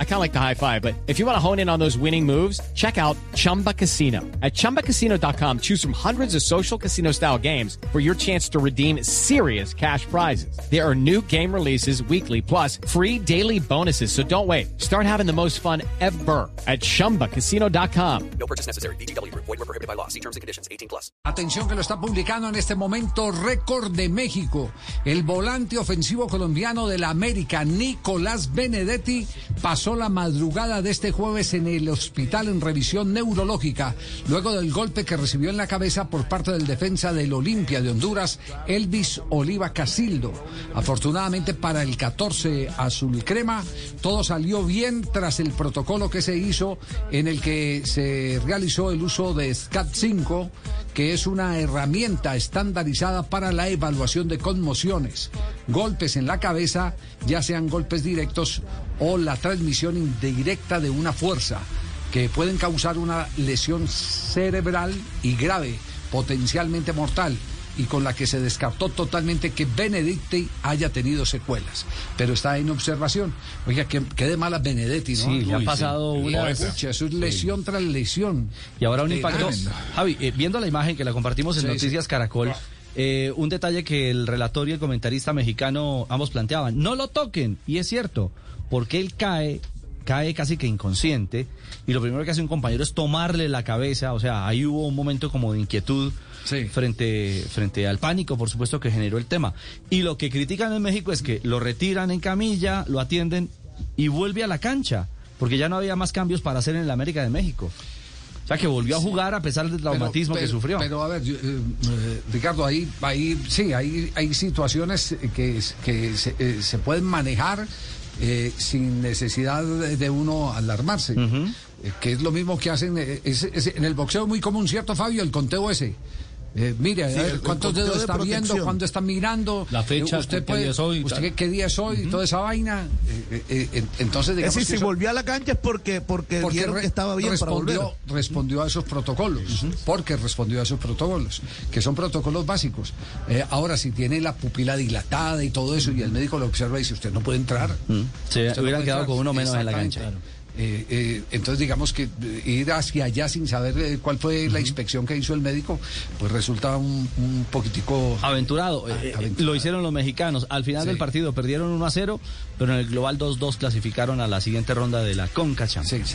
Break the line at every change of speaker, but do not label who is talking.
I kind of like the high five, but if you want to hone in on those winning moves, check out Chumba Casino. At ChumbaCasino.com, choose from hundreds of social casino style games for your chance to redeem serious cash prizes. There are new game releases weekly, plus free daily bonuses. So don't wait. Start having the most fun ever at ChumbaCasino.com.
No purchase necessary. BGW. Void were prohibited by law. See terms and conditions. 18 plus.
Atención que lo está publicando en este momento récord de México. El volante ofensivo colombiano de la América, Nicolás Benedetti, pasó la madrugada de este jueves en el hospital en revisión neurológica, luego del golpe que recibió en la cabeza por parte del defensa del Olimpia de Honduras, Elvis Oliva Casildo. Afortunadamente para el 14 azul crema, todo salió bien tras el protocolo que se hizo en el que se realizó el uso de SCAT-5, que es una herramienta estandarizada para la evaluación de conmociones, golpes en la cabeza, ya sean golpes directos o la transmisión indirecta de una fuerza que pueden causar una lesión cerebral y grave, potencialmente mortal y con la que se descartó totalmente que Benedetti haya tenido secuelas. Pero está en observación. Oiga, qué, qué de malas Benedetti, ¿no?
Sí, le ha pasado una...
Pucha, eso es lesión tras lesión.
Y ahora un
Eh,
impacto.
tremendo.
Javi, eh, viendo la imagen que la compartimos en
Sí,
Noticias. Caracol, eh, un detalle que el relator y el comentarista mexicano ambos planteaban. No lo toquen. Y es cierto, porque él cae, cae casi que inconsciente. Y lo primero que hace un compañero es tomarle la cabeza. O sea, ahí hubo un momento como de inquietud.
Sí.
Frente, frente al pánico, por supuesto, que generó el tema. Y lo que critican en México es que lo retiran en camilla, lo atienden y vuelve a la cancha, porque ya no había más cambios para hacer en el América de México. O sea, que volvió a jugar a pesar del traumatismo
Pero-
que sufrió.
Pero a ver, eh, eh, Ricardo, ahí, ahí sí, hay, hay situaciones que, que se, eh, se pueden manejar eh, sin necesidad de uno alarmarse. Eh, que es lo mismo que hacen eh, es- es- en el boxeo muy común, ¿cierto, Fabio? El conteo ese. Eh, mire, a ver, cuántos dedos
de
está viendo,
protección.
cuándo está mirando.
La fecha,
Eh,
qué día es hoy
usted
tal.
qué, qué día es hoy, toda esa vaina. Eh, eh, eh, entonces,
Es
digamos
decir,
que
si
eso-
volvió a la cancha es porque, porque,
porque
vieron que estaba bien para
respondió,
volver.
respondió a esos protocolos, porque respondió a esos protocolos, que son protocolos básicos. Eh, ahora, si tiene la pupila dilatada y todo eso, y el médico lo observa y dice, usted no puede entrar.
Se
Usted no
hubieran
puede
quedado
entrar.
con uno menos en la cancha.
Eh, eh, entonces, digamos que eh, ir hacia allá sin saber eh, cuál fue la inspección que hizo el médico, pues resulta un, un poquitico...
Aventurado. Eh,
aventurado.
lo hicieron los mexicanos. Al final
Sí.
del partido perdieron 1 a 0, pero en el global 2-2 clasificaron a la siguiente ronda de la Conca Champions.
Sí, sí.